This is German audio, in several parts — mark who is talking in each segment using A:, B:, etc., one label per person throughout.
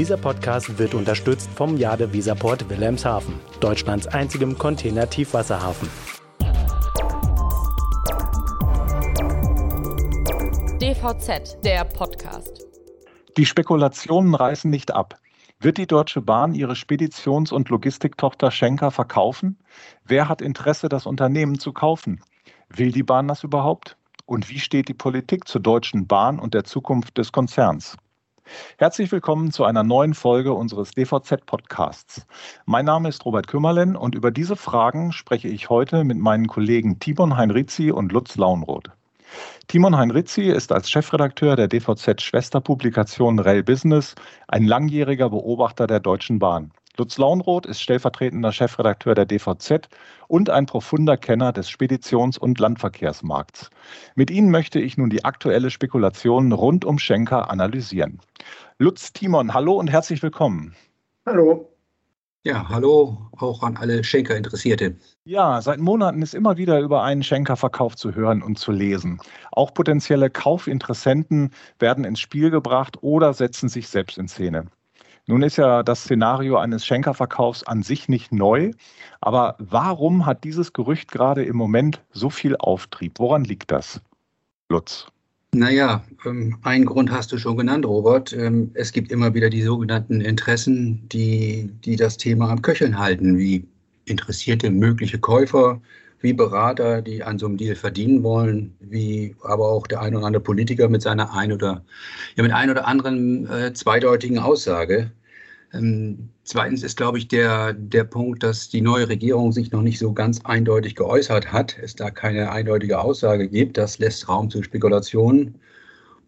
A: Dieser Podcast wird unterstützt vom Jade Visaport Wilhelmshaven, Deutschlands einzigem Container-Tiefwasserhafen.
B: DVZ, der Podcast.
C: Die Spekulationen reißen nicht ab. Wird die Deutsche Bahn ihre Speditions- und Logistiktochter Schenker verkaufen? Wer hat Interesse, das Unternehmen zu kaufen? Will die Bahn das überhaupt? Und wie steht die Politik zur Deutschen Bahn und der Zukunft des Konzerns? Herzlich willkommen zu einer neuen Folge unseres DVZ-Podcasts. Mein Name ist Robert Kümmerlen und über diese Fragen spreche ich heute mit meinen Kollegen Timon Heinrizi und Lutz Launroth. Timon Heinrizi ist als Chefredakteur der DVZ-Schwesterpublikation Rel Business ein langjähriger Beobachter der Deutschen Bahn. Lutz Launroth ist stellvertretender Chefredakteur der DVZ und ein profunder Kenner des Speditions- und Landverkehrsmarkts. Mit Ihnen möchte ich nun die aktuelle Spekulation rund um Schenker analysieren. Lutz Timon, hallo und herzlich willkommen.
D: Hallo.
E: Ja, hallo auch an alle Schenker-Interessierte.
C: Ja, seit Monaten ist immer wieder über einen Schenker-Verkauf zu hören und zu lesen. Auch potenzielle Kaufinteressenten werden ins Spiel gebracht oder setzen sich selbst in Szene. Nun ist ja das Szenario eines Schenker-Verkaufs an sich nicht neu, aber warum hat dieses Gerücht gerade im Moment so viel Auftrieb? Woran liegt das, Lutz?
E: Naja, ähm, einen Grund hast du schon genannt, Robert. Ähm, es gibt immer wieder die sogenannten Interessen, die, die das Thema am Köcheln halten, wie interessierte mögliche Käufer, wie Berater, die an so einem Deal verdienen wollen, wie aber auch der ein oder andere Politiker mit seiner ein oder ja mit ein oder anderen äh, zweideutigen Aussage. Ähm, zweitens ist, glaube ich, der, der Punkt, dass die neue Regierung sich noch nicht so ganz eindeutig geäußert hat, es da keine eindeutige Aussage gibt. Das lässt Raum zu Spekulationen.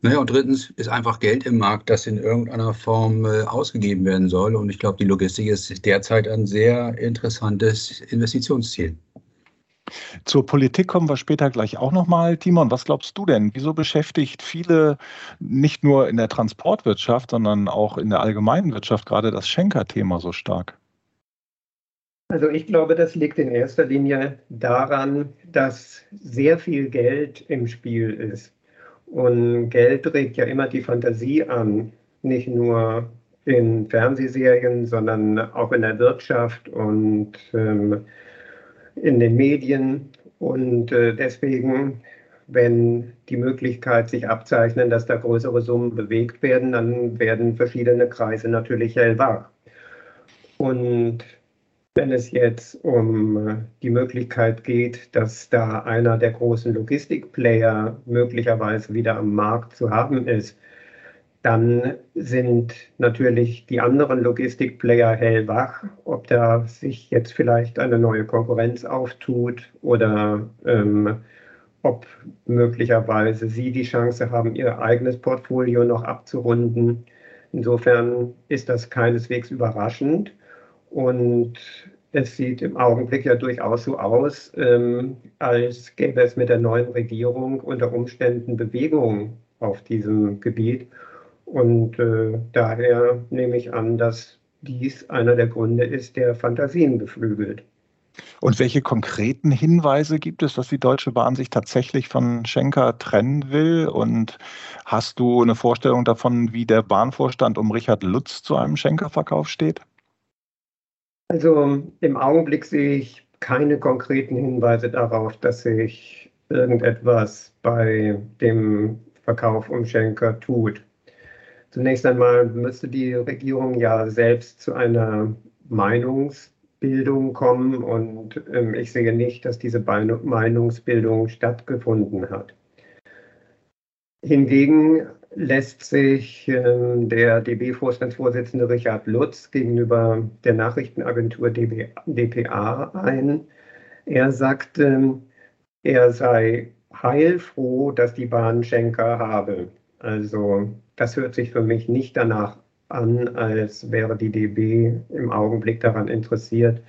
E: Naja, und drittens ist einfach Geld im Markt, das in irgendeiner Form äh, ausgegeben werden soll. Und ich glaube, die Logistik ist derzeit ein sehr interessantes Investitionsziel.
C: Zur Politik kommen wir später gleich auch nochmal. Timon, was glaubst du denn? Wieso beschäftigt viele nicht nur in der Transportwirtschaft, sondern auch in der allgemeinen Wirtschaft gerade das Schenker-Thema so stark?
D: Also ich glaube, das liegt in erster Linie daran, dass sehr viel Geld im Spiel ist. Und Geld regt ja immer die Fantasie an, nicht nur in Fernsehserien, sondern auch in der Wirtschaft und ähm, in den Medien. Und äh, deswegen, wenn die Möglichkeit sich abzeichnen, dass da größere Summen bewegt werden, dann werden verschiedene Kreise natürlich hellwach. Und wenn es jetzt um äh, die Möglichkeit geht, dass da einer der großen Logistikplayer möglicherweise wieder am Markt zu haben ist, dann sind natürlich die anderen Logistikplayer hellwach, ob da sich jetzt vielleicht eine neue Konkurrenz auftut oder ähm, ob möglicherweise sie die Chance haben, ihr eigenes Portfolio noch abzurunden. Insofern ist das keineswegs überraschend und es sieht im Augenblick ja durchaus so aus, ähm, als gäbe es mit der neuen Regierung unter Umständen Bewegung auf diesem Gebiet. Und äh, daher nehme ich an, dass dies einer der Gründe ist, der Fantasien beflügelt.
C: Und welche konkreten Hinweise gibt es, dass die Deutsche Bahn sich tatsächlich von Schenker trennen will? Und hast du eine Vorstellung davon, wie der Bahnvorstand um Richard Lutz zu einem Schenker-Verkauf steht?
D: Also im Augenblick sehe ich keine konkreten Hinweise darauf, dass sich irgendetwas bei dem Verkauf um Schenker tut. Zunächst einmal müsste die Regierung ja selbst zu einer Meinungsbildung kommen und ähm, ich sehe nicht, dass diese Meinungsbildung stattgefunden hat. Hingegen lässt sich ähm, der DB-Vorstandsvorsitzende Richard Lutz gegenüber der Nachrichtenagentur DB, dpa ein. Er sagte, ähm, er sei heilfroh, dass die Bahn Schenker habe. Also das hört sich für mich nicht danach an, als wäre die DB im Augenblick daran interessiert,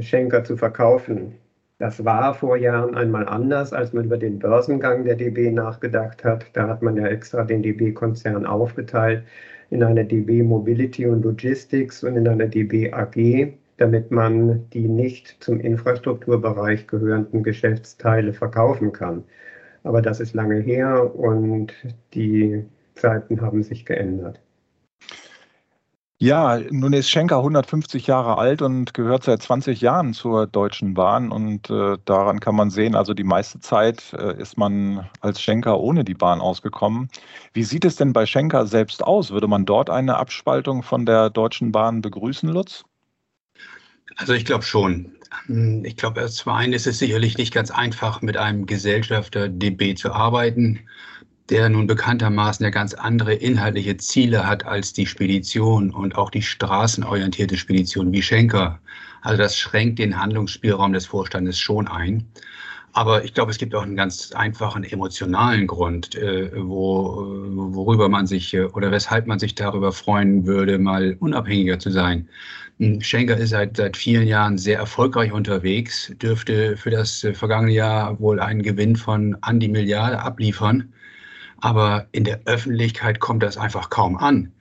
D: Schenker zu verkaufen. Das war vor Jahren einmal anders, als man über den Börsengang der DB nachgedacht hat. Da hat man ja extra den DB-Konzern aufgeteilt in eine DB Mobility und Logistics und in eine DB AG, damit man die nicht zum Infrastrukturbereich gehörenden Geschäftsteile verkaufen kann. Aber das ist lange her und die Zeiten haben sich geändert.
C: Ja, nun ist Schenker 150 Jahre alt und gehört seit 20 Jahren zur Deutschen Bahn. Und äh, daran kann man sehen, also die meiste Zeit äh, ist man als Schenker ohne die Bahn ausgekommen. Wie sieht es denn bei Schenker selbst aus? Würde man dort eine Abspaltung von der Deutschen Bahn begrüßen, Lutz?
E: Also ich glaube schon. Ich glaube, zum einen ist es sicherlich nicht ganz einfach, mit einem Gesellschafter DB zu arbeiten der nun bekanntermaßen ja ganz andere inhaltliche Ziele hat als die Spedition und auch die straßenorientierte Spedition wie Schenker. Also das schränkt den Handlungsspielraum des Vorstandes schon ein. Aber ich glaube, es gibt auch einen ganz einfachen emotionalen Grund, äh, wo, worüber man sich äh, oder weshalb man sich darüber freuen würde, mal unabhängiger zu sein. Hm, Schenker ist seit, seit vielen Jahren sehr erfolgreich unterwegs, dürfte für das äh, vergangene Jahr wohl einen Gewinn von an die Milliarde abliefern. Aber in der Öffentlichkeit kommt das einfach kaum an.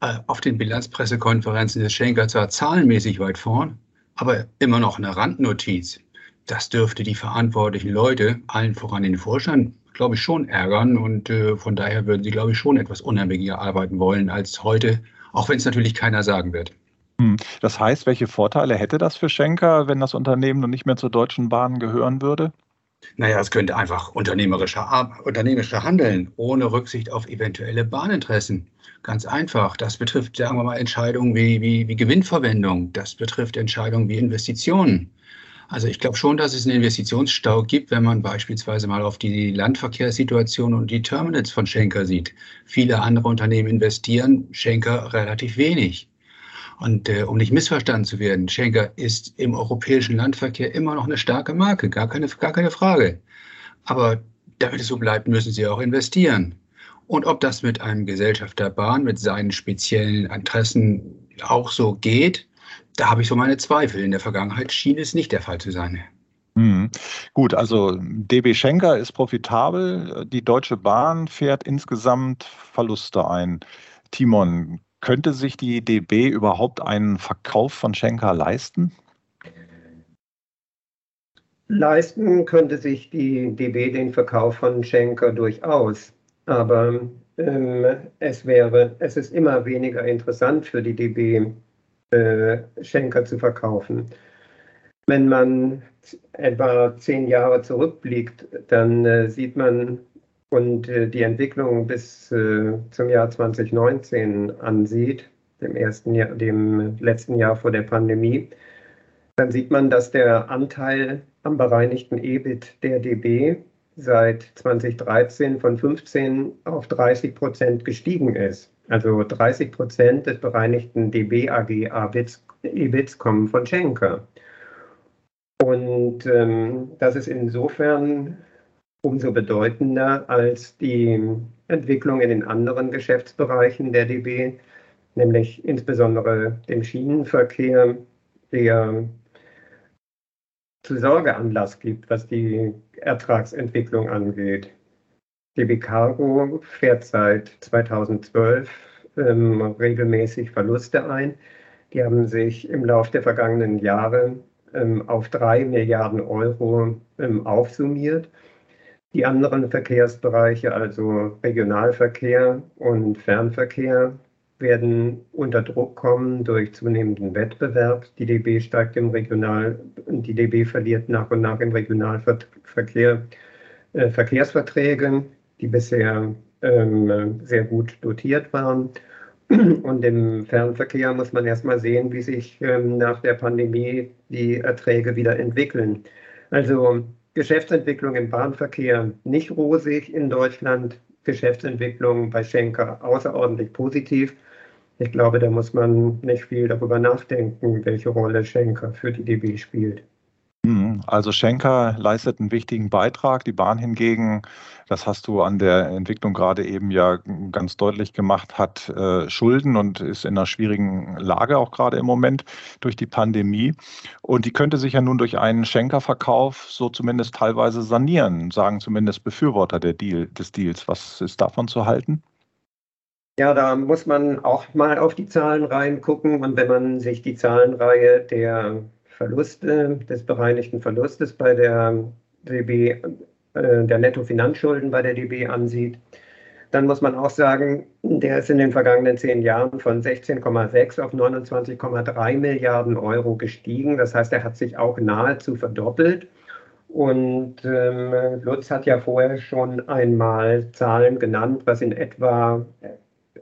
E: Äh, auf den Bilanzpressekonferenzen ist Schenker zwar zahlenmäßig weit vorn, aber immer noch eine Randnotiz. Das dürfte die verantwortlichen Leute, allen voran den Vorstand, glaube ich, schon ärgern. Und äh, von daher würden sie, glaube ich, schon etwas unabhängiger arbeiten wollen als heute, auch wenn es natürlich keiner sagen wird.
C: Hm. Das heißt, welche Vorteile hätte das für Schenker, wenn das Unternehmen nun nicht mehr zur Deutschen Bahn gehören würde?
E: Naja, es könnte einfach unternehmerischer, unternehmerischer handeln, ohne Rücksicht auf eventuelle Bahninteressen. Ganz einfach. Das betrifft, sagen wir mal, Entscheidungen wie, wie, wie Gewinnverwendung. Das betrifft Entscheidungen wie Investitionen. Also ich glaube schon, dass es einen Investitionsstau gibt, wenn man beispielsweise mal auf die Landverkehrssituation und die Terminals von Schenker sieht. Viele andere Unternehmen investieren, Schenker relativ wenig. Und äh, um nicht missverstanden zu werden, Schenker ist im europäischen Landverkehr immer noch eine starke Marke, gar keine, gar keine Frage. Aber damit es so bleibt, müssen sie auch investieren. Und ob das mit einem Gesellschafter Bahn, mit seinen speziellen Interessen auch so geht, da habe ich so meine Zweifel. In der Vergangenheit schien es nicht der Fall zu sein.
C: Mhm. Gut, also DB Schenker ist profitabel. Die Deutsche Bahn fährt insgesamt Verluste ein. Timon, könnte sich die DB überhaupt einen Verkauf von Schenker leisten?
D: Leisten könnte sich die DB den Verkauf von Schenker durchaus. Aber ähm, es wäre, es ist immer weniger interessant für die DB, äh, Schenker zu verkaufen. Wenn man etwa zehn Jahre zurückblickt, dann äh, sieht man, und äh, die Entwicklung bis äh, zum Jahr 2019 ansieht, dem, ersten Jahr, dem letzten Jahr vor der Pandemie, dann sieht man, dass der Anteil am bereinigten EBIT der DB seit 2013 von 15 auf 30 Prozent gestiegen ist. Also 30 Prozent des bereinigten DB AG EBITs kommen von Schenker. Und ähm, das ist insofern umso bedeutender als die Entwicklung in den anderen Geschäftsbereichen der DB, nämlich insbesondere dem Schienenverkehr, der zu Sorgeanlass gibt, was die Ertragsentwicklung angeht. DB Cargo fährt seit 2012 ähm, regelmäßig Verluste ein. Die haben sich im Laufe der vergangenen Jahre ähm, auf drei Milliarden Euro ähm, aufsummiert. Die anderen Verkehrsbereiche, also Regionalverkehr und Fernverkehr, werden unter Druck kommen durch zunehmenden Wettbewerb. Die DB steigt im Regional, die DB verliert nach und nach im Regionalverkehr äh, Verkehrsverträge, die bisher ähm, sehr gut dotiert waren. Und im Fernverkehr muss man erstmal sehen, wie sich ähm, nach der Pandemie die Erträge wieder entwickeln. Also Geschäftsentwicklung im Bahnverkehr nicht rosig in Deutschland, Geschäftsentwicklung bei Schenker außerordentlich positiv. Ich glaube, da muss man nicht viel darüber nachdenken, welche Rolle Schenker für die DB spielt.
C: Mhm. Also Schenker leistet einen wichtigen Beitrag. Die Bahn hingegen, das hast du an der Entwicklung gerade eben ja ganz deutlich gemacht, hat äh, Schulden und ist in einer schwierigen Lage auch gerade im Moment durch die Pandemie. Und die könnte sich ja nun durch einen Schenker-Verkauf so zumindest teilweise sanieren, sagen zumindest Befürworter Deal, des Deals. Was ist davon zu halten?
D: Ja, da muss man auch mal auf die Zahlen reingucken. Und wenn man sich die Zahlenreihe der Verluste, des bereinigten Verlustes bei der DB, äh, der Nettofinanzschulden bei der DB ansieht, dann muss man auch sagen, der ist in den vergangenen zehn Jahren von 16,6 auf 29,3 Milliarden Euro gestiegen. Das heißt, er hat sich auch nahezu verdoppelt. Und ähm, Lutz hat ja vorher schon einmal Zahlen genannt, was in etwa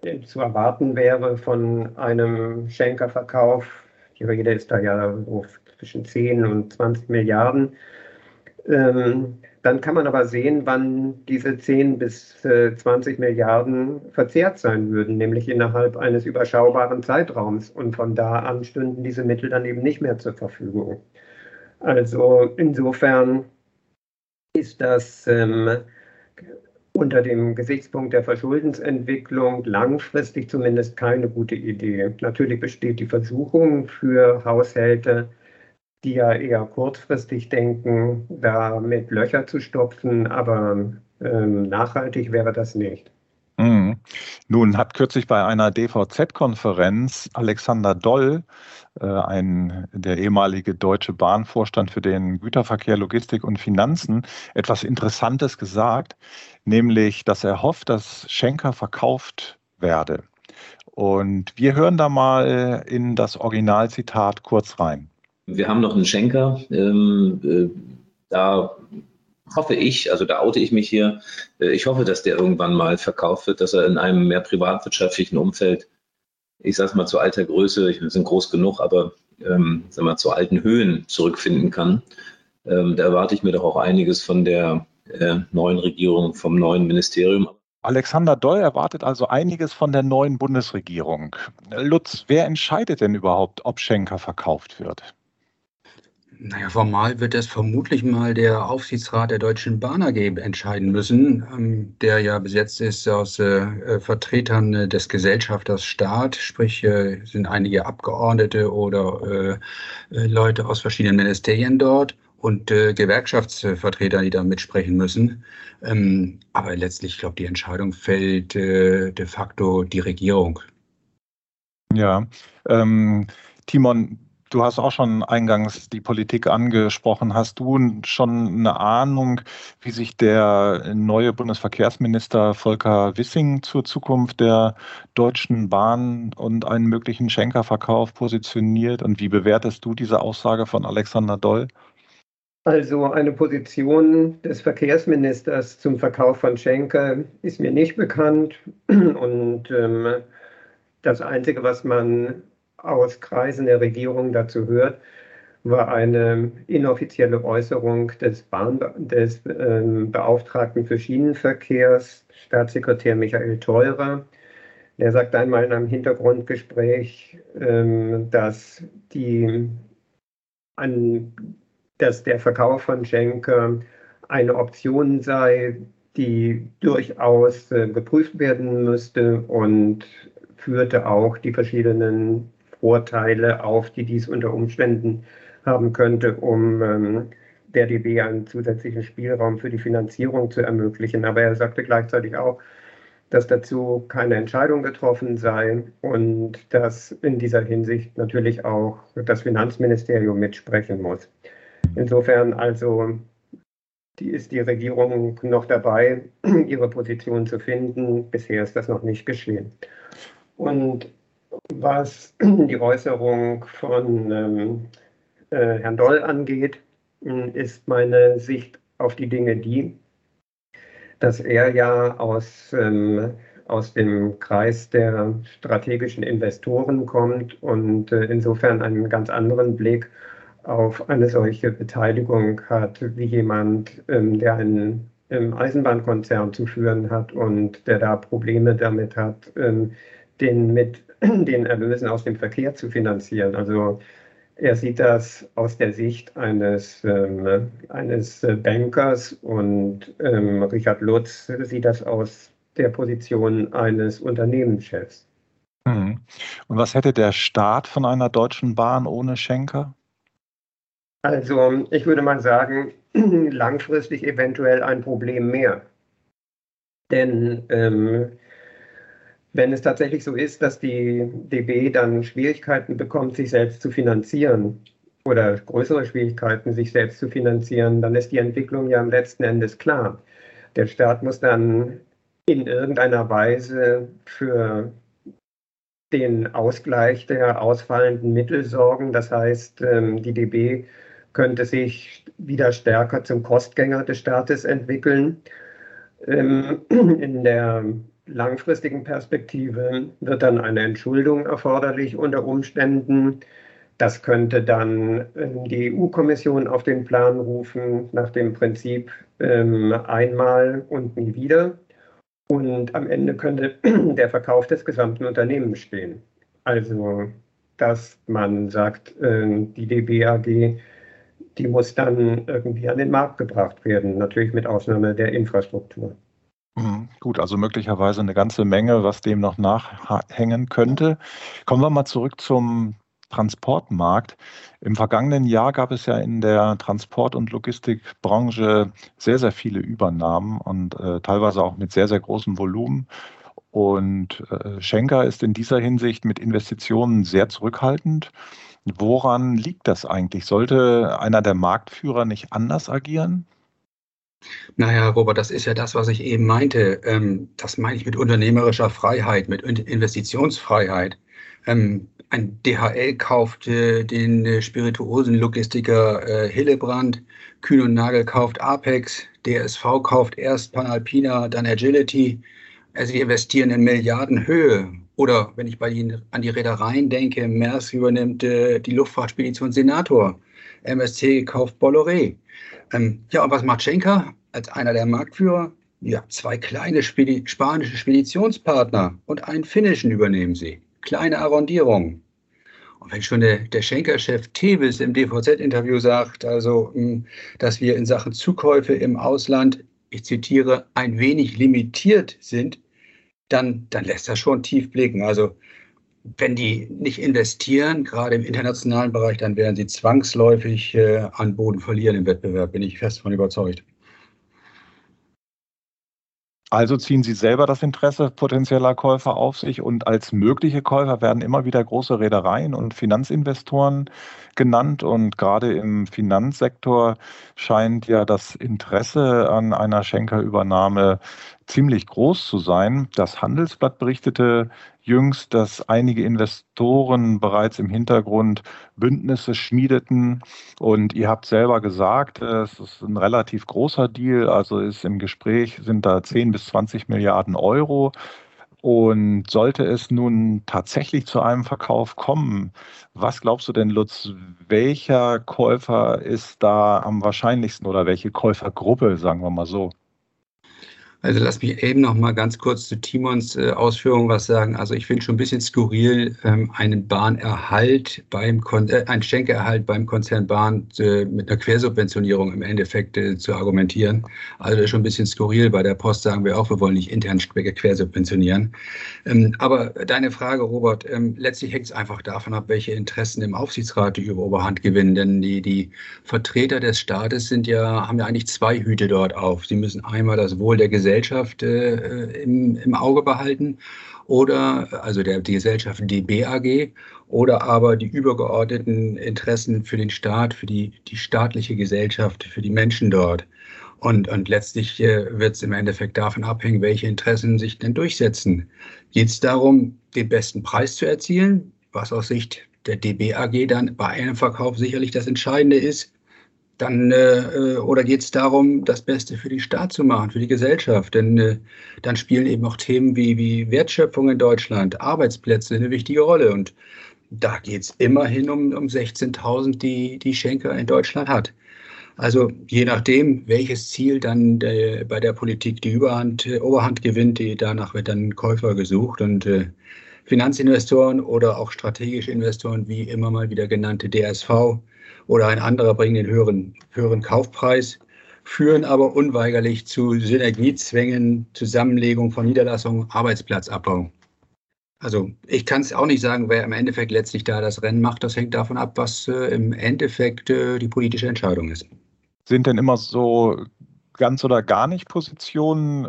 D: äh, zu erwarten wäre von einem Schenkerverkauf. Die Rede ist da ja so zwischen 10 und 20 Milliarden. Ähm, dann kann man aber sehen, wann diese 10 bis äh, 20 Milliarden verzehrt sein würden, nämlich innerhalb eines überschaubaren Zeitraums. Und von da an stünden diese Mittel dann eben nicht mehr zur Verfügung. Also insofern ist das ähm, unter dem Gesichtspunkt der Verschuldensentwicklung langfristig zumindest keine gute Idee. Natürlich besteht die Versuchung für Haushalte, die ja eher kurzfristig denken, damit Löcher zu stopfen, aber ähm, nachhaltig wäre das nicht.
C: Mhm. Nun hat kürzlich bei einer DVZ-Konferenz Alexander Doll, äh, ein, der ehemalige deutsche Bahnvorstand für den Güterverkehr, Logistik und Finanzen, etwas Interessantes gesagt, nämlich, dass er hofft, dass Schenker verkauft werde. Und wir hören da mal in das Originalzitat kurz rein.
F: Wir haben noch einen Schenker. Ähm, äh, da hoffe ich, also da oute ich mich hier, äh, ich hoffe, dass der irgendwann mal verkauft wird, dass er in einem mehr privatwirtschaftlichen Umfeld, ich sage mal zu alter Größe, wir sind groß genug, aber ähm, sag mal, zu alten Höhen zurückfinden kann. Ähm, da erwarte ich mir doch auch einiges von der äh, neuen Regierung, vom neuen Ministerium.
C: Alexander Doll erwartet also einiges von der neuen Bundesregierung. Lutz, wer entscheidet denn überhaupt, ob Schenker verkauft wird?
E: Naja, formal wird das vermutlich mal der Aufsichtsrat der Deutschen Bahn AG entscheiden müssen, ähm, der ja besetzt ist aus äh, äh Vertretern äh, des Gesellschafters Staat, sprich äh, sind einige Abgeordnete oder äh, Leute aus verschiedenen Ministerien dort und Gewerkschaftsvertreter, die da mitsprechen müssen. Ähm, aber letztlich, ich glaube, die Entscheidung fällt de facto die Regierung.
C: Ja, ähm, Timon, Du hast auch schon eingangs die Politik angesprochen. Hast du schon eine Ahnung, wie sich der neue Bundesverkehrsminister Volker Wissing zur Zukunft der Deutschen Bahn und einen möglichen Schenkerverkauf positioniert? Und wie bewertest du diese Aussage von Alexander Doll?
D: Also eine Position des Verkehrsministers zum Verkauf von Schenker ist mir nicht bekannt. Und ähm, das Einzige, was man aus Kreisen der Regierung dazu hört, war eine inoffizielle Äußerung des, Bahn, des ähm, Beauftragten für Schienenverkehrs, Staatssekretär Michael Theurer. Der sagt einmal in einem Hintergrundgespräch, ähm, dass, die, an, dass der Verkauf von Schenker eine Option sei, die durchaus äh, geprüft werden müsste und führte auch die verschiedenen Vorteile auf, die dies unter Umständen haben könnte, um ähm, der DB einen zusätzlichen Spielraum für die Finanzierung zu ermöglichen. Aber er sagte gleichzeitig auch, dass dazu keine Entscheidung getroffen sei und dass in dieser Hinsicht natürlich auch das Finanzministerium mitsprechen muss. Insofern also die ist die Regierung noch dabei, ihre Position zu finden. Bisher ist das noch nicht geschehen. Und was die Äußerung von ähm, äh, Herrn Doll angeht, ist meine Sicht auf die Dinge die, dass er ja aus, ähm, aus dem Kreis der strategischen Investoren kommt und äh, insofern einen ganz anderen Blick auf eine solche Beteiligung hat, wie jemand, ähm, der einen ähm, Eisenbahnkonzern zu führen hat und der da Probleme damit hat, ähm, den mit den Erlösen aus dem Verkehr zu finanzieren. Also er sieht das aus der Sicht eines, ähm, eines Bankers und ähm, Richard Lutz sieht das aus der Position eines Unternehmenschefs.
C: Hm. Und was hätte der Staat von einer deutschen Bahn ohne Schenker?
D: Also ich würde mal sagen, langfristig eventuell ein Problem mehr. Denn ähm, wenn es tatsächlich so ist, dass die DB dann Schwierigkeiten bekommt, sich selbst zu finanzieren oder größere Schwierigkeiten, sich selbst zu finanzieren, dann ist die Entwicklung ja am letzten Endes klar. Der Staat muss dann in irgendeiner Weise für den Ausgleich der ausfallenden Mittel sorgen. Das heißt, ähm, die DB könnte sich wieder stärker zum Kostgänger des Staates entwickeln. Ähm, in der langfristigen Perspektive wird dann eine Entschuldung erforderlich unter Umständen. Das könnte dann ähm, die EU-Kommission auf den Plan rufen, nach dem Prinzip einmal und nie wieder. Und am Ende könnte der Verkauf des gesamten Unternehmens stehen. Also, dass man sagt, äh, die DBAG, die muss dann irgendwie an den Markt gebracht werden, natürlich mit Ausnahme der Infrastruktur.
C: Mhm, gut, also möglicherweise eine ganze Menge, was dem noch nachhängen könnte. Kommen wir mal zurück zum Transportmarkt. Im vergangenen Jahr gab es ja in der Transport- und Logistikbranche sehr, sehr viele Übernahmen und äh, teilweise auch mit sehr, sehr großem Volumen. Und äh, Schenker ist in dieser Hinsicht mit Investitionen sehr zurückhaltend. Woran liegt das eigentlich? Sollte einer der Marktführer nicht anders agieren?
E: Naja, Robert, das ist ja das, was ich eben meinte. Ähm, das meine ich mit unternehmerischer Freiheit, mit Investitionsfreiheit. Ähm, ein DHL kauft äh, den äh, Spirituosenlogistiker äh, Hillebrand, Kühn und Nagel kauft Apex, DSV kauft erst Panalpina, dann Agility. Also die investieren in Milliardenhöhe. Oder wenn ich bei Ihnen an die Reedereien denke, Maersk übernimmt die Luftfahrtspedition Senator, MSC kauft Bolloré. Ähm, ja, und was macht Schenker als einer der Marktführer? Ja, zwei kleine Spedi spanische Speditionspartner und einen finnischen übernehmen sie. Kleine Arrondierung. Und wenn schon der, der Schenker-Chef Tevis im DVZ-Interview sagt, also, hm, dass wir in Sachen Zukäufe im Ausland, ich zitiere, ein wenig limitiert sind, dann, dann lässt das schon tief blicken. Also, wenn die nicht investieren, gerade im internationalen Bereich, dann werden sie zwangsläufig äh, an Boden verlieren im Wettbewerb, bin ich fest von überzeugt.
C: Also ziehen Sie selber das Interesse potenzieller Käufer auf sich und als mögliche Käufer werden immer wieder große Reedereien und Finanzinvestoren genannt und gerade im Finanzsektor scheint ja das Interesse an einer Schenkerübernahme ziemlich groß zu sein. Das Handelsblatt berichtete jüngst, dass einige Investoren bereits im Hintergrund Bündnisse schmiedeten. Und ihr habt selber gesagt, es ist ein relativ großer Deal, also ist im Gespräch sind da 10 bis 20 Milliarden Euro. Und sollte es nun tatsächlich zu einem Verkauf kommen, was glaubst du denn, Lutz, welcher Käufer ist da am wahrscheinlichsten oder welche Käufergruppe, sagen wir mal so?
E: Also lass mich eben noch mal ganz kurz zu Timons äh, Ausführungen was sagen. Also ich finde schon ein bisschen skurril, ähm, einen Bahnerhalt beim Kon äh, einen Schenkerhalt beim Konzern Bahn äh, mit einer Quersubventionierung im Endeffekt äh, zu argumentieren. Also das ist schon ein bisschen skurril. Bei der Post sagen wir auch, wir wollen nicht intern quersubventionieren. Ähm, aber deine Frage, Robert, ähm, letztlich hängt es einfach davon ab, welche Interessen im Aufsichtsrat die Oberhand gewinnen. Denn die, die Vertreter des Staates sind ja, haben ja eigentlich zwei Hüte dort auf. Sie müssen einmal das Wohl der Gesellschaft Gesellschaft äh, im, im Auge behalten oder also der, die Gesellschaft DBAG oder aber die übergeordneten Interessen für den Staat, für die, die staatliche Gesellschaft, für die Menschen dort. Und, und letztlich äh, wird es im Endeffekt davon abhängen, welche Interessen sich denn durchsetzen. Geht es darum, den besten Preis zu erzielen, was aus Sicht der DBAG dann bei einem Verkauf sicherlich das Entscheidende ist, dann äh, äh, oder geht es darum, das Beste für die Staat zu machen, für die Gesellschaft? Denn äh, dann spielen eben auch Themen wie, wie Wertschöpfung in Deutschland, Arbeitsplätze eine wichtige Rolle. Und da geht es immerhin um, um 16.000, die die Schenker in Deutschland hat. Also je nachdem, welches Ziel dann der, bei der Politik die Überhand, äh, Oberhand gewinnt, die, danach wird dann Käufer gesucht und äh, Finanzinvestoren oder auch strategische Investoren, wie immer mal wieder genannte DSV, oder ein anderer bringen den höheren, höheren Kaufpreis, führen aber unweigerlich zu Synergiezwängen, Zusammenlegung von Niederlassungen, Arbeitsplatzabbau. Also ich kann es auch nicht sagen, wer im Endeffekt letztlich da das Rennen macht. Das hängt davon ab, was äh, im Endeffekt äh, die politische Entscheidung ist.
C: Sind denn immer so ganz oder gar nicht Positionen äh,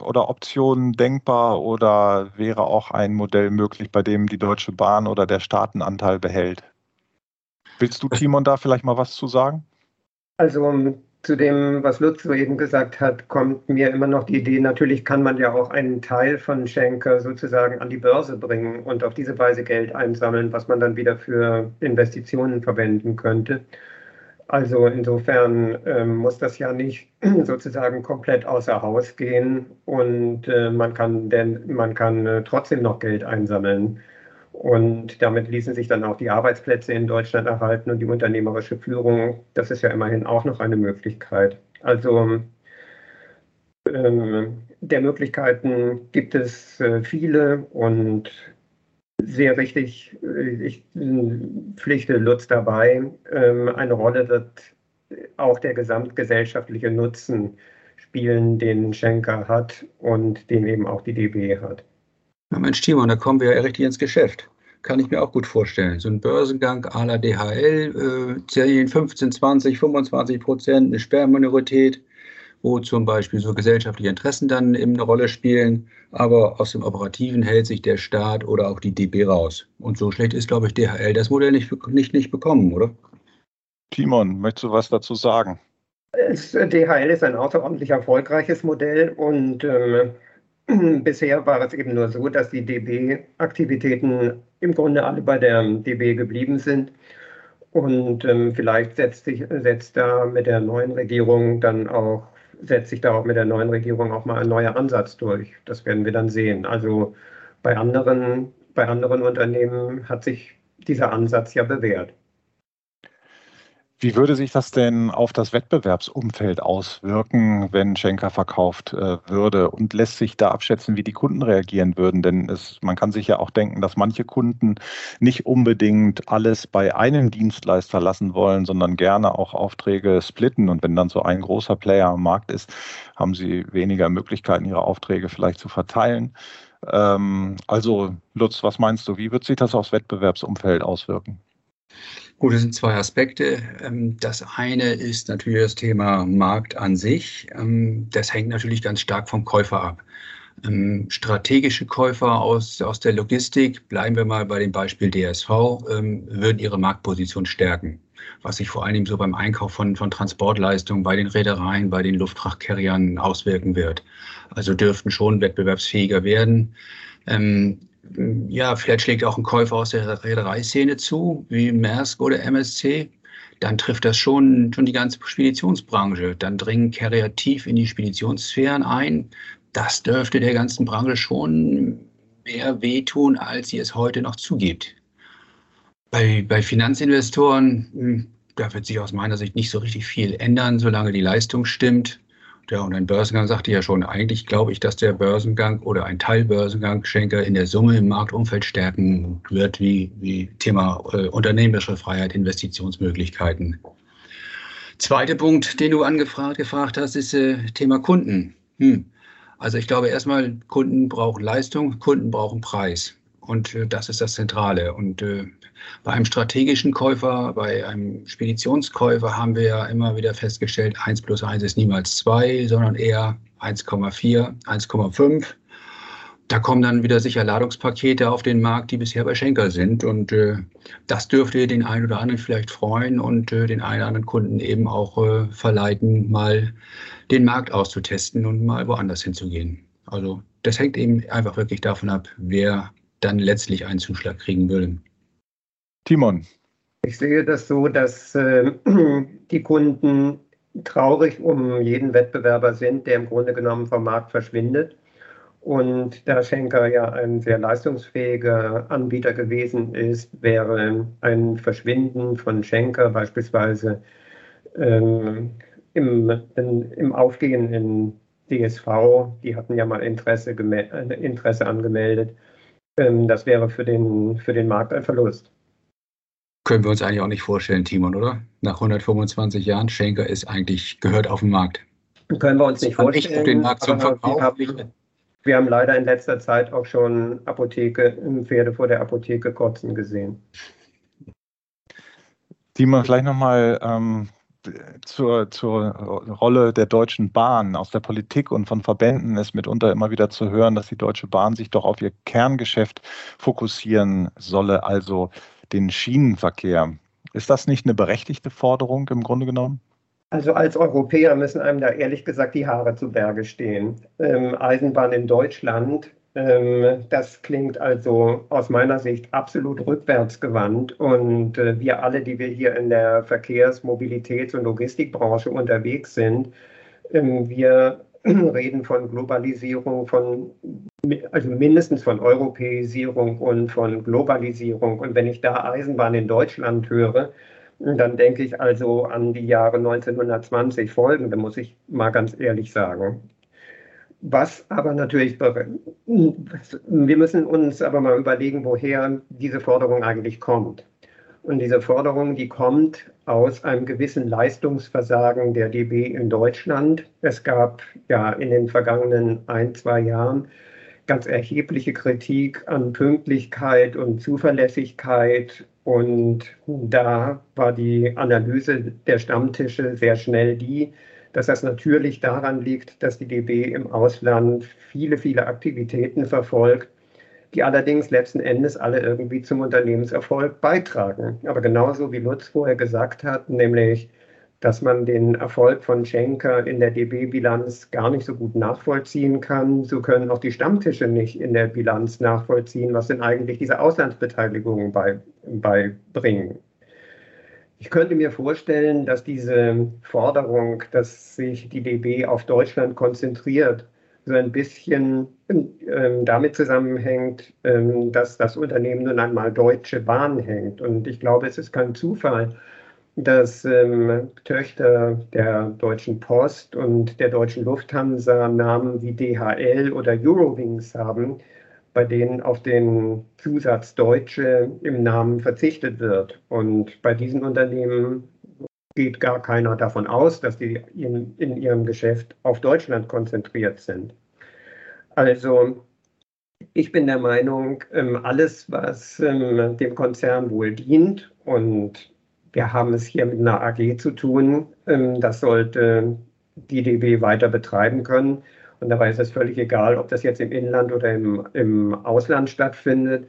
C: oder Optionen denkbar oder wäre auch ein Modell möglich, bei dem die Deutsche Bahn oder der Staatenanteil behält? Willst du, Timon, da vielleicht mal was zu sagen?
D: Also zu dem, was Lutz soeben gesagt hat, kommt mir immer noch die Idee, natürlich kann man ja auch einen Teil von Schenker sozusagen an die Börse bringen und auf diese Weise Geld einsammeln, was man dann wieder für Investitionen verwenden könnte. Also insofern ähm, muss das ja nicht sozusagen komplett außer Haus gehen und äh, man kann, denn, man kann äh, trotzdem noch Geld einsammeln. Und damit ließen sich dann auch die Arbeitsplätze in Deutschland erhalten und die unternehmerische Führung. Das ist ja immerhin auch noch eine Möglichkeit. Also ähm, der Möglichkeiten gibt es äh, viele und sehr richtig, äh, ich pflichte Lutz dabei. Ähm, eine Rolle wird auch der gesamtgesellschaftliche Nutzen spielen, den Schenker hat und den eben auch die DB hat.
E: Ja, Mensch, Timon, da kommen wir ja richtig ins Geschäft. Kann ich mir auch gut vorstellen. So ein Börsengang à la DHL, äh, zählen 15, 20, 25 Prozent, eine Sperrminorität, wo zum Beispiel so gesellschaftliche Interessen dann eben eine Rolle spielen. Aber aus dem Operativen hält sich der Staat oder auch die DB raus. Und so schlecht ist, glaube ich, DHL das Modell nicht, nicht, nicht bekommen, oder?
C: Timon, möchtest du was dazu sagen?
D: Es, DHL ist ein außerordentlich erfolgreiches Modell und ähm, Bisher war es eben nur so, dass die DB-Aktivitäten im Grunde alle bei der DB geblieben sind. Und ähm, vielleicht setzt sich setzt da mit der neuen Regierung dann auch, setzt sich da auch mit der neuen Regierung auch mal ein neuer Ansatz durch. Das werden wir dann sehen. Also bei anderen, bei anderen Unternehmen hat sich dieser Ansatz ja bewährt.
C: Wie würde sich das denn auf das Wettbewerbsumfeld auswirken, wenn Schenker verkauft äh, würde? Und lässt sich da abschätzen, wie die Kunden reagieren würden? Denn es, man kann sich ja auch denken, dass manche Kunden nicht unbedingt alles bei einem Dienstleister lassen wollen, sondern gerne auch Aufträge splitten. Und wenn dann so ein großer Player am Markt ist, haben sie weniger Möglichkeiten, ihre Aufträge vielleicht zu verteilen. Ähm, also Lutz, was meinst du, wie wird sich das aufs Wettbewerbsumfeld auswirken?
E: Gut, es sind zwei Aspekte. Ähm, das eine ist natürlich das Thema Markt an sich. Ähm, das hängt natürlich ganz stark vom Käufer ab. Ähm, strategische Käufer aus, aus der Logistik, bleiben wir mal bei dem Beispiel DSV, würden ihre Marktposition stärken. Was sich vor allem so beim Einkauf von, von Transportleistungen bei den Reedereien, bei den Luftfrachtcarriern auswirken wird. Also dürften schon wettbewerbsfähiger werden ja, vielleicht schlägt auch ein Käufer aus der Reedereiszene zu, wie Maersk oder MSC, dann trifft das schon, schon die ganze Speditionsbranche. Dann dringen kreativ in die Speditionssphären ein. Das dürfte der ganzen Branche schon mehr wehtun, als sie es heute noch zugibt. Bei, bei Finanzinvestoren, hm, da wird sich aus meiner Sicht nicht so richtig viel ändern, solange die Leistung stimmt. Ja, und ein Börsengang sagte ja schon, eigentlich glaube ich, dass der Börsengang oder ein Teilbörsengang Schenker in der Summe im Marktumfeld stärken wird, wie, wie Thema äh, unternehmerische Freiheit, Investitionsmöglichkeiten. Zweiter Punkt, den du angefragt gefragt hast, ist äh, Thema Kunden. Hm. Also ich glaube erstmal, Kunden brauchen Leistung, Kunden brauchen Preis. Und äh, das ist das Zentrale. Und äh, bei einem strategischen Käufer, bei einem Speditionskäufer haben wir ja immer wieder festgestellt, 1 plus 1 ist niemals 2, sondern eher 1,4, 1,5. Da kommen dann wieder sicher Ladungspakete auf den Markt, die bisher bei Schenker sind. Und äh, das dürfte den einen oder anderen vielleicht freuen und äh, den einen oder anderen Kunden eben auch äh, verleiten, mal den Markt auszutesten und mal woanders hinzugehen. Also das hängt eben einfach wirklich davon ab, wer dann letztlich einen Zuschlag kriegen würde.
C: Timon.
D: Ich sehe das so, dass äh, die Kunden traurig um jeden Wettbewerber sind, der im Grunde genommen vom Markt verschwindet. Und da Schenker ja ein sehr leistungsfähiger Anbieter gewesen ist, wäre ein Verschwinden von Schenker beispielsweise ähm, im, in, im Aufgehen in DSV, die hatten ja mal Interesse, Interesse angemeldet, das wäre für den, für den Markt ein Verlust.
E: Können wir uns eigentlich auch nicht vorstellen, Timon, oder? Nach 125 Jahren, Schenker ist eigentlich, gehört auf den Markt.
D: Können wir uns nicht vorstellen. Nicht
E: auf den Markt zum Verkauf.
D: Wir haben, wir haben leider in letzter Zeit auch schon Apotheke, Pferde vor der Apotheke kotzen gesehen.
C: Timon, vielleicht nochmal ähm, zur, zur Rolle der Deutschen Bahn aus der Politik und von Verbänden ist mitunter immer wieder zu hören, dass die Deutsche Bahn sich doch auf ihr Kerngeschäft fokussieren solle, also den Schienenverkehr. Ist das nicht eine berechtigte Forderung im Grunde genommen?
D: Also als Europäer müssen einem da ehrlich gesagt die Haare zu Berge stehen. Ähm, Eisenbahn in Deutschland, das klingt also aus meiner Sicht absolut rückwärtsgewandt. Und äh, wir alle, die wir hier in der Verkehrs-, Mobilitäts- und Logistikbranche unterwegs sind, ähm, wir reden von Globalisierung, von, also mindestens von Europäisierung und von Globalisierung. Und wenn ich da Eisenbahn in Deutschland höre, dann denke ich also an die Jahre 1920 folgende, muss ich mal ganz ehrlich sagen. Was aber natürlich, wir müssen uns aber mal überlegen, woher diese Forderung eigentlich kommt. Und diese Forderung, die kommt aus einem gewissen Leistungsversagen der DB in Deutschland. Es gab ja in den vergangenen ein, zwei Jahren ganz erhebliche Kritik an Pünktlichkeit und Zuverlässigkeit. Und da war die Analyse der Stammtische sehr schnell die, dass das natürlich daran liegt, dass die DB im Ausland viele, viele Aktivitäten verfolgt, die allerdings letzten Endes alle irgendwie zum Unternehmenserfolg beitragen. Aber genauso wie Lutz vorher gesagt hat, nämlich, dass man den Erfolg von Schenker in der DB-Bilanz gar nicht so gut nachvollziehen kann, so können auch die Stammtische nicht in der Bilanz nachvollziehen, was denn eigentlich diese Auslandsbeteiligungen bei, beibringen. Ich könnte mir vorstellen, dass diese Forderung, dass sich die DB auf Deutschland konzentriert, so ein bisschen ähm, damit zusammenhängt, ähm, dass das Unternehmen nun einmal Deutsche Bahn hängt. Und ich glaube, es ist kein Zufall, dass ähm, Töchter der Deutschen Post und der Deutschen Lufthansa Namen wie DHL oder Eurowings haben, bei denen auf den Zusatz Deutsche im Namen verzichtet wird. Und bei diesen Unternehmen geht gar keiner davon aus, dass die in, in ihrem Geschäft auf Deutschland konzentriert sind. Also ich bin der Meinung, ähm, alles, was ähm, dem Konzern wohl dient, und wir haben es hier mit einer AG zu tun, ähm, das sollte die DB weiter betreiben können. Und dabei ist es völlig egal, ob das jetzt im Inland oder im, im Ausland stattfindet.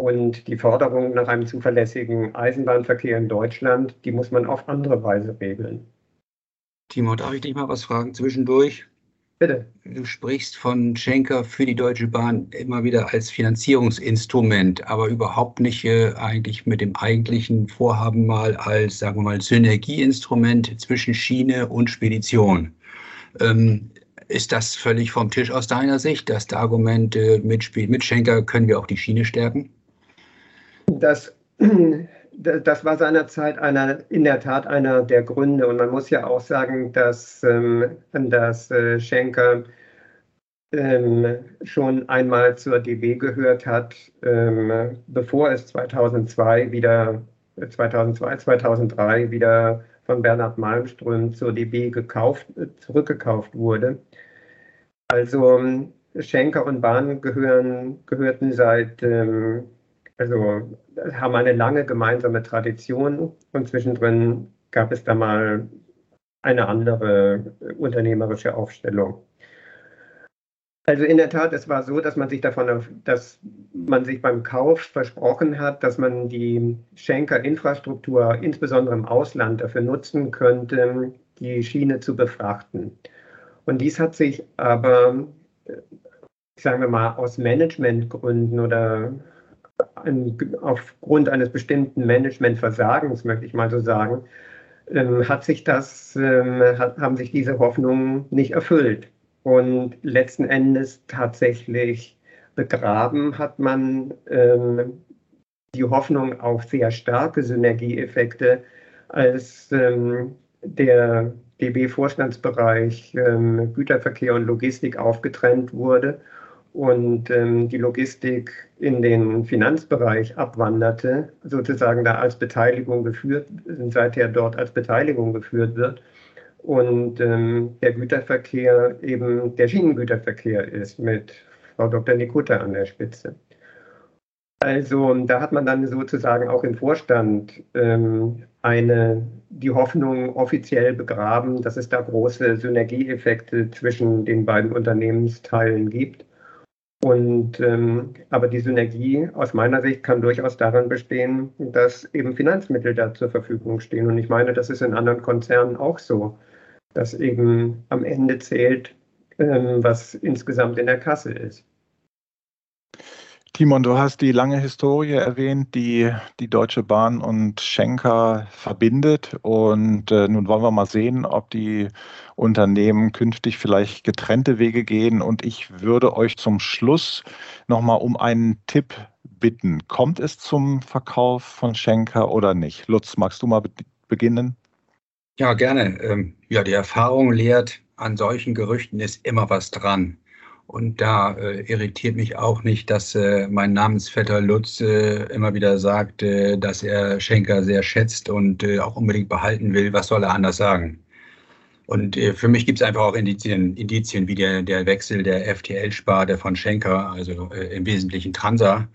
D: Und die Forderung nach einem zuverlässigen Eisenbahnverkehr in Deutschland, die muss man auf andere Weise regeln.
E: Timo, darf ich dich mal was fragen zwischendurch?
D: Bitte.
E: Du sprichst von Schenker für die Deutsche Bahn immer wieder als Finanzierungsinstrument, aber überhaupt nicht äh, eigentlich mit dem eigentlichen Vorhaben mal als, sagen wir mal, Synergieinstrument zwischen Schiene und Spedition. Ähm, ist das völlig vom Tisch aus deiner Sicht, dass das Argument äh, mit, mit Schenker können wir auch die Schiene stärken?
D: Das, das war seinerzeit einer, in der Tat einer der Gründe. Und man muss ja auch sagen, dass, ähm, dass äh, Schenker ähm, schon einmal zur DB gehört hat, ähm, bevor es 2002 wieder, 2002, 2003 wieder von Bernhard Malmström zur DB gekauft, zurückgekauft wurde. Also Schenker und Bahn gehören, gehörten seit ähm, also haben eine lange gemeinsame Tradition und zwischendrin gab es da mal eine andere unternehmerische Aufstellung. Also in der Tat, es war so, dass man sich davon, dass man sich beim Kauf versprochen hat, dass man die Schenker-Infrastruktur insbesondere im Ausland dafür nutzen könnte, die Schiene zu befrachten. Und dies hat sich aber, sagen wir mal, aus Managementgründen oder aufgrund eines bestimmten Managementversagens, möchte ich mal so sagen, ähm, hat sich das, ähm, haben sich diese Hoffnungen nicht erfüllt. Und letzten Endes tatsächlich begraben hat man ähm, die Hoffnung auf sehr starke Synergieeffekte, als der DB-Vorstandsbereich Güterverkehr und Logistik aufgetrennt wurde und ähm, die Logistik in den Finanzbereich abwanderte, sozusagen da als Beteiligung geführt, seither dort als Beteiligung geführt wird und ähm, der Güterverkehr eben der Schienengüterverkehr ist mit Frau Dr. Nikutta an der Spitze. Also da hat man dann sozusagen auch im Vorstand ähm, eine, die Hoffnung offiziell begraben, dass es da große Synergieeffekte zwischen den beiden Unternehmensteilen gibt. Und ähm, aber die Synergie aus meiner Sicht kann durchaus daran bestehen, dass eben Finanzmittel da zur Verfügung stehen. Und ich meine, das ist in anderen Konzernen auch so, dass eben am Ende zählt, ähm, was insgesamt in der Kasse ist.
C: Timon, du hast die lange Historie erwähnt, die die Deutsche Bahn und Schenker verbindet. Und äh, nun wollen wir mal sehen, ob die Unternehmen künftig vielleicht getrennte Wege gehen. Und ich würde euch zum Schluss nochmal um einen Tipp bitten. Kommt es zum Verkauf von Schenker oder nicht? Lutz, magst du mal be beginnen?
E: Ja, gerne. Ähm, ja, die Erfahrung lehrt, an solchen Gerüchten ist immer was dran. Und da äh, irritiert mich auch nicht, dass äh, mein Namensvetter Lutz äh, immer wieder sagt, äh, dass er Schenker sehr schätzt und äh, auch unbedingt behalten will. Was soll er anders sagen? Und äh, für mich gibt es einfach auch Indizien, Indizien wie der, der Wechsel der FTL-Sparte von Schenker, also im Wesentlichen Transa,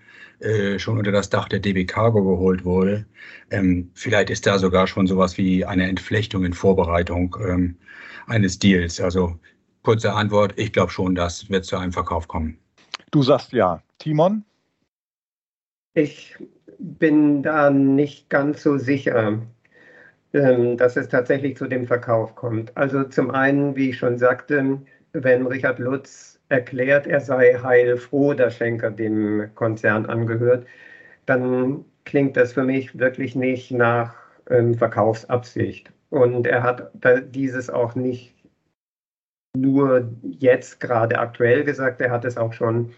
E: schon unter das Dach der DB Cargo geholt wurde. Ähm, vielleicht ist da sogar schon sowas wie eine Entflechtung in Vorbereitung ähm, eines Deals. Also Kurze Antwort, ich glaube schon, das wird zu einem Verkauf kommen.
C: Du sagst ja. Timon?
D: Ich bin da nicht ganz so sicher, ähm, dass es tatsächlich zu dem Verkauf kommt. Also zum einen, wie ich schon sagte, wenn Richard Lutz erklärt, er sei heilfroh, dass Schenker dem Konzern angehört, dann klingt das für mich wirklich nicht nach ähm, Verkaufsabsicht. Und er hat dieses auch nicht nur jetzt gerade aktuell gesagt. Er hat es auch schon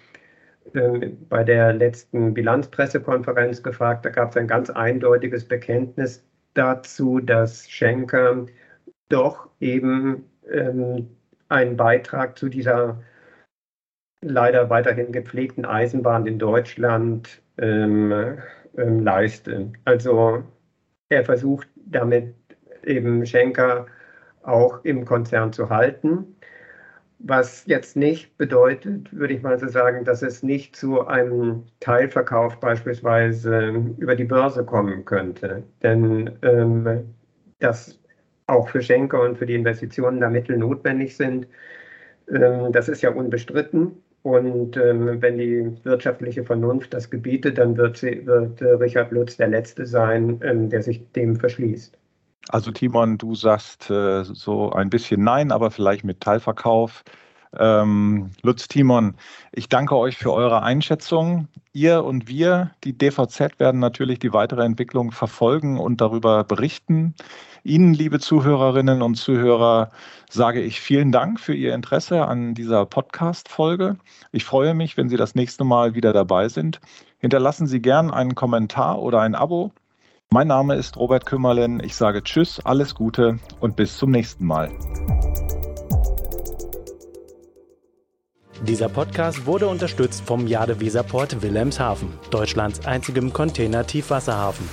D: äh, bei der letzten Bilanzpressekonferenz gefragt. Da gab es ein ganz eindeutiges Bekenntnis dazu, dass Schenker doch eben ähm, einen Beitrag zu dieser leider weiterhin gepflegten Eisenbahn in Deutschland ähm, ähm, leiste. Also er versucht damit eben Schenker auch im Konzern zu halten. Was jetzt nicht bedeutet, würde ich mal so sagen, dass es nicht zu einem Teilverkauf beispielsweise über die Börse kommen könnte. Denn ähm, dass auch für Schenker und für die Investitionen da Mittel notwendig sind, ähm, das ist ja unbestritten. Und ähm, wenn die wirtschaftliche Vernunft das gebietet, dann wird, sie, wird äh, Richard Lutz der Letzte sein, ähm, der sich dem verschließt.
C: Also Timon, du sagst äh, so ein bisschen nein, aber vielleicht mit Teilverkauf. Ähm, Lutz Timon, ich danke euch für eure Einschätzung. Ihr und wir, die DVZ, werden natürlich die weitere Entwicklung verfolgen und darüber berichten. Ihnen, liebe Zuhörerinnen und Zuhörer, sage ich vielen Dank für Ihr Interesse an dieser Podcast-Folge. Ich freue mich, wenn Sie das nächste Mal wieder dabei sind. Hinterlassen Sie gern einen Kommentar oder ein Abo. Mein Name ist Robert Kümmerlen. Ich sage Tschüss, alles Gute und bis zum nächsten Mal.
A: Dieser Podcast wurde unterstützt vom Jade Weserport Wilhelmshaven, Deutschlands einzigem Container-Tiefwasserhafen.